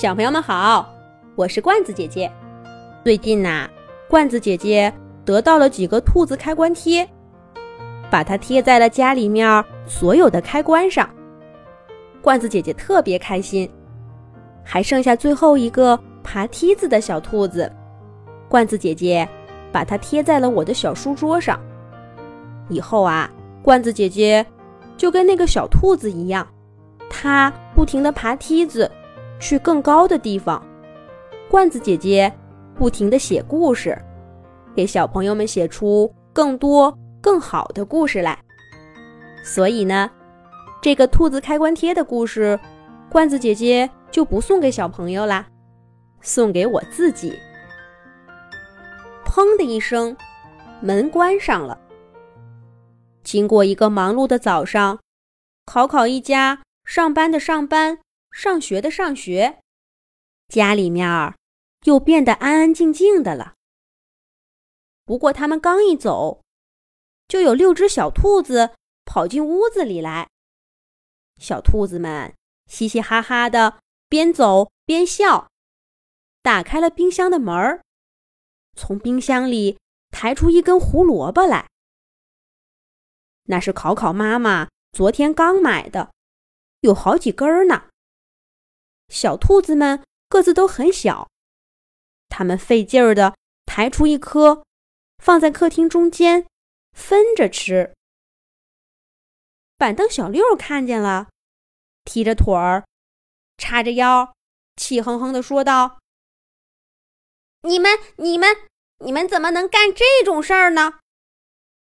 小朋友们好，我是罐子姐姐。最近呐，罐子姐姐得到了几个兔子开关贴，把它贴在了家里面所有的开关上。罐子姐姐特别开心，还剩下最后一个爬梯子的小兔子，罐子姐姐把它贴在了我的小书桌上。以后啊，罐子姐姐就跟那个小兔子一样，它不停地爬梯子。去更高的地方，罐子姐姐不停地写故事，给小朋友们写出更多更好的故事来。所以呢，这个兔子开关贴的故事，罐子姐姐就不送给小朋友啦，送给我自己。砰的一声，门关上了。经过一个忙碌的早上，考考一家上班的上班。上学的上学，家里面儿又变得安安静静的了。不过他们刚一走，就有六只小兔子跑进屋子里来。小兔子们嘻嘻哈哈的，边走边笑，打开了冰箱的门儿，从冰箱里抬出一根胡萝卜来。那是考考妈妈昨天刚买的，有好几根呢。小兔子们个子都很小，它们费劲儿的抬出一颗，放在客厅中间，分着吃。板凳小六看见了，踢着腿儿，叉着腰，气哼哼的说道：“你们、你们、你们怎么能干这种事儿呢？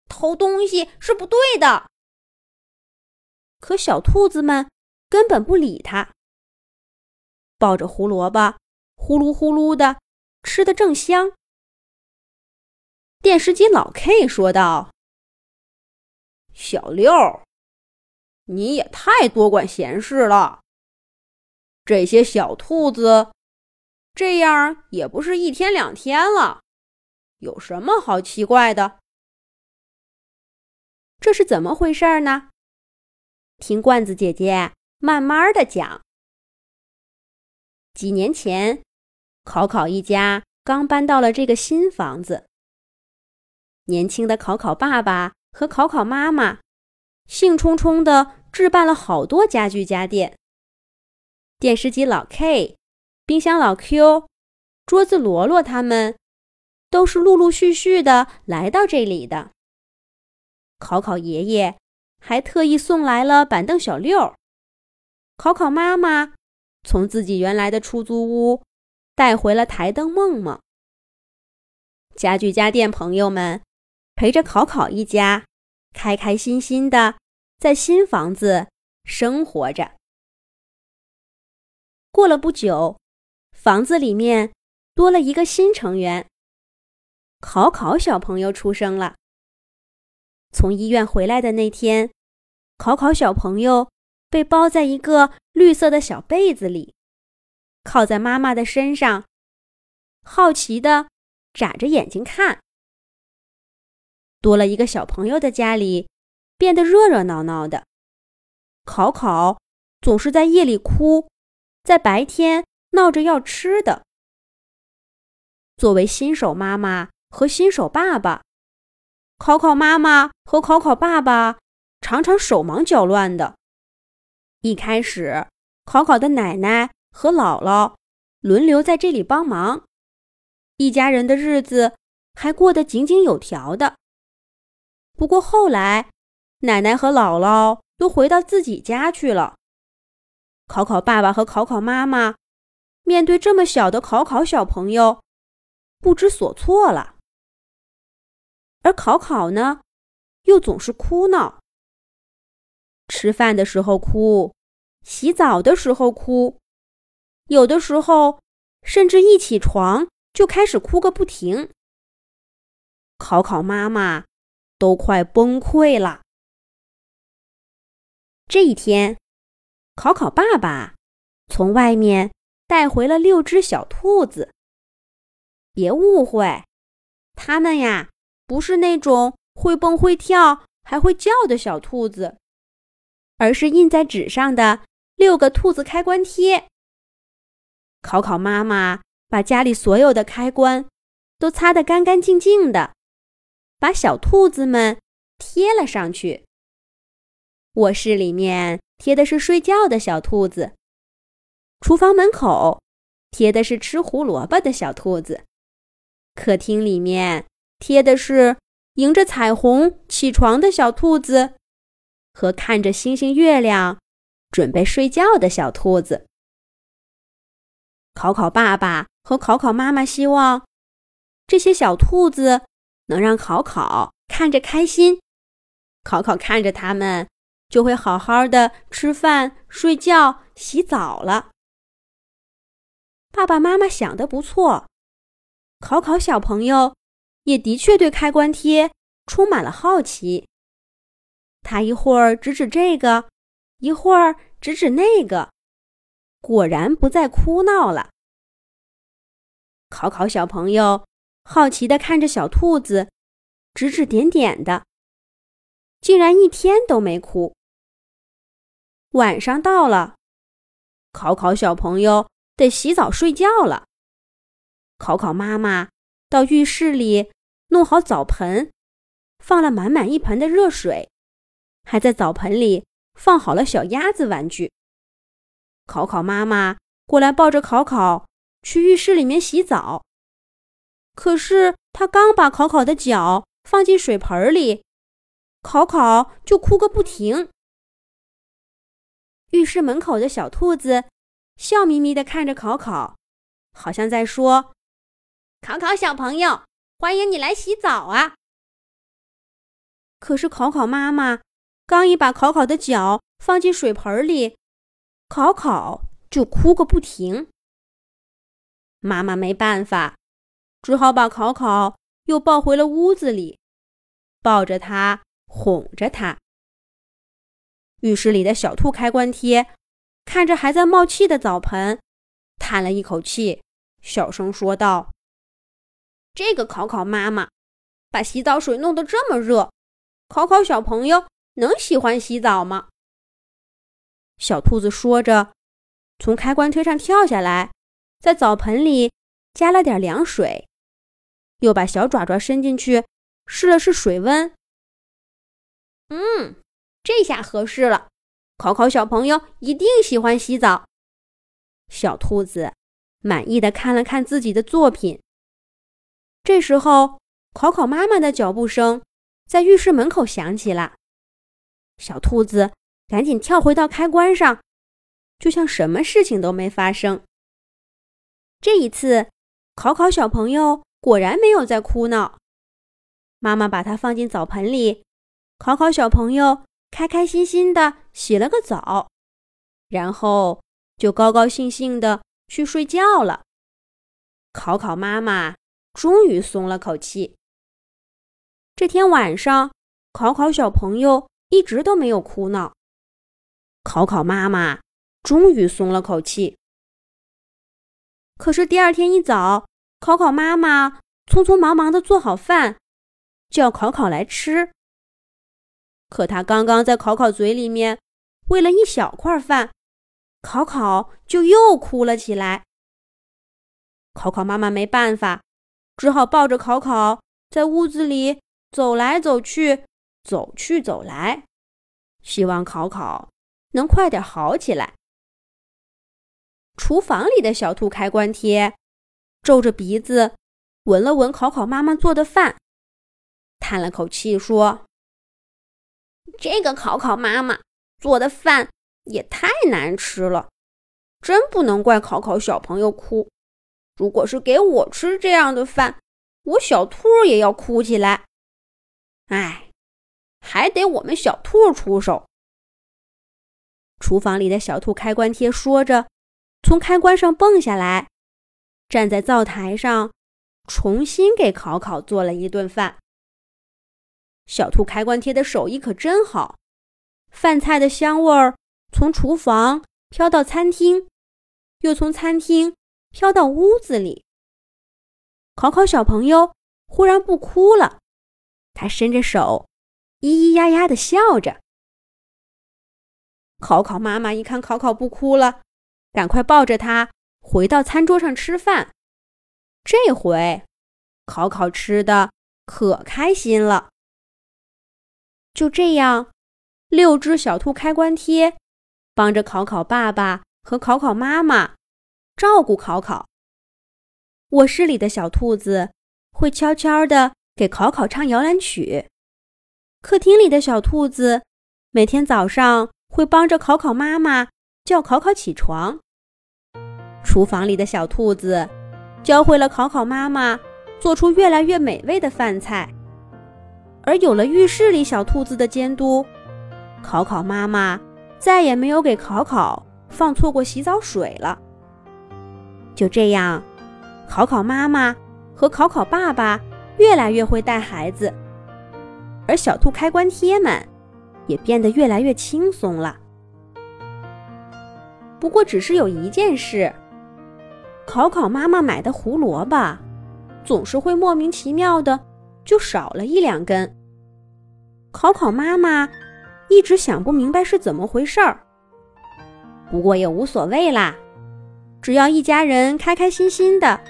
偷东西是不对的。”可小兔子们根本不理他。抱着胡萝卜，呼噜呼噜的吃的正香。电视机老 K 说道：“小六，你也太多管闲事了。这些小兔子这样也不是一天两天了，有什么好奇怪的？这是怎么回事呢？听罐子姐姐慢慢的讲。”几年前，考考一家刚搬到了这个新房子。年轻的考考爸爸和考考妈妈兴冲冲地置办了好多家具家电。电视机老 K、冰箱老 Q、桌子罗罗他们都是陆陆续续的来到这里的。考考爷爷还特意送来了板凳小六。考考妈妈。从自己原来的出租屋带回了台灯梦梦。家具家电朋友们陪着考考一家，开开心心的在新房子生活着。过了不久，房子里面多了一个新成员，考考小朋友出生了。从医院回来的那天，考考小朋友。被包在一个绿色的小被子里，靠在妈妈的身上，好奇的眨着眼睛看。多了一个小朋友的家里，变得热热闹闹的。考考总是在夜里哭，在白天闹着要吃的。作为新手妈妈和新手爸爸，考考妈妈和考考爸爸常常手忙脚乱的。一开始，考考的奶奶和姥姥轮流在这里帮忙，一家人的日子还过得井井有条的。不过后来，奶奶和姥姥都回到自己家去了。考考爸爸和考考妈妈面对这么小的考考小朋友，不知所措了。而考考呢，又总是哭闹，吃饭的时候哭。洗澡的时候哭，有的时候甚至一起床就开始哭个不停。考考妈妈都快崩溃了。这一天，考考爸爸从外面带回了六只小兔子。别误会，它们呀不是那种会蹦会跳还会叫的小兔子，而是印在纸上的。六个兔子开关贴。考考妈妈把家里所有的开关都擦得干干净净的，把小兔子们贴了上去。卧室里面贴的是睡觉的小兔子，厨房门口贴的是吃胡萝卜的小兔子，客厅里面贴的是迎着彩虹起床的小兔子，和看着星星月亮准备睡觉的小兔子。考考爸爸和考考妈妈希望这些小兔子能让考考看着开心，考考看着他们就会好好的吃饭、睡觉、洗澡了。爸爸妈妈想的不错，考考小朋友也的确对开关贴充满了好奇。他一会儿指指这个，一会儿指指那个。果然不再哭闹了。考考小朋友好奇的看着小兔子，指指点点的，竟然一天都没哭。晚上到了，考考小朋友得洗澡睡觉了。考考妈妈到浴室里弄好澡盆，放了满满一盆的热水，还在澡盆里放好了小鸭子玩具。考考妈妈过来抱着考考去浴室里面洗澡，可是他刚把考考的脚放进水盆里，考考就哭个不停。浴室门口的小兔子笑眯眯地看着考考，好像在说：“考考小朋友，欢迎你来洗澡啊！”可是考考妈妈刚一把考考的脚放进水盆里。考考就哭个不停，妈妈没办法，只好把考考又抱回了屋子里，抱着他哄着他。浴室里的小兔开关贴看着还在冒气的澡盆，叹了一口气，小声说道：“这个考考妈妈把洗澡水弄得这么热，考考小朋友能喜欢洗澡吗？”小兔子说着，从开关推上跳下来，在澡盆里加了点凉水，又把小爪爪伸进去试了试水温。嗯，这下合适了。考考小朋友一定喜欢洗澡。小兔子满意的看了看自己的作品。这时候，考考妈妈的脚步声在浴室门口响起了。小兔子。赶紧跳回到开关上，就像什么事情都没发生。这一次，考考小朋友果然没有再哭闹。妈妈把它放进澡盆里，考考小朋友开开心心的洗了个澡，然后就高高兴兴的去睡觉了。考考妈妈终于松了口气。这天晚上，考考小朋友一直都没有哭闹。考考妈妈终于松了口气。可是第二天一早，考考妈妈匆匆忙忙的做好饭，叫考考来吃。可他刚刚在考考嘴里面喂了一小块饭，考考就又哭了起来。考考妈妈没办法，只好抱着考考在屋子里走来走去，走去走来，希望考考。能快点好起来。厨房里的小兔开关贴皱着鼻子闻了闻考考妈妈做的饭，叹了口气说：“这个考考妈妈做的饭也太难吃了，真不能怪考考小朋友哭。如果是给我吃这样的饭，我小兔也要哭起来。哎，还得我们小兔出手。”厨房里的小兔开关贴说着，从开关上蹦下来，站在灶台上，重新给考考做了一顿饭。小兔开关贴的手艺可真好，饭菜的香味儿从厨房飘到餐厅，又从餐厅飘到屋子里。考考小朋友忽然不哭了，他伸着手，咿咿呀呀的笑着。考考妈妈一看考考不哭了，赶快抱着他回到餐桌上吃饭。这回，考考吃的可开心了。就这样，六只小兔开关贴帮着考考爸爸和考考妈妈照顾考考。卧室里的小兔子会悄悄地给考考唱摇篮曲，客厅里的小兔子每天早上会帮着考考妈妈叫考考起床。厨房里的小兔子。教会了考考妈妈做出越来越美味的饭菜，而有了浴室里小兔子的监督，考考妈妈再也没有给考考放错过洗澡水了。就这样，考考妈妈和考考爸爸越来越会带孩子，而小兔开关贴们也变得越来越轻松了。不过，只是有一件事。考考妈妈买的胡萝卜，总是会莫名其妙的就少了一两根。考考妈妈一直想不明白是怎么回事儿，不过也无所谓啦，只要一家人开开心心的，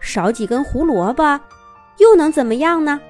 少几根胡萝卜，又能怎么样呢？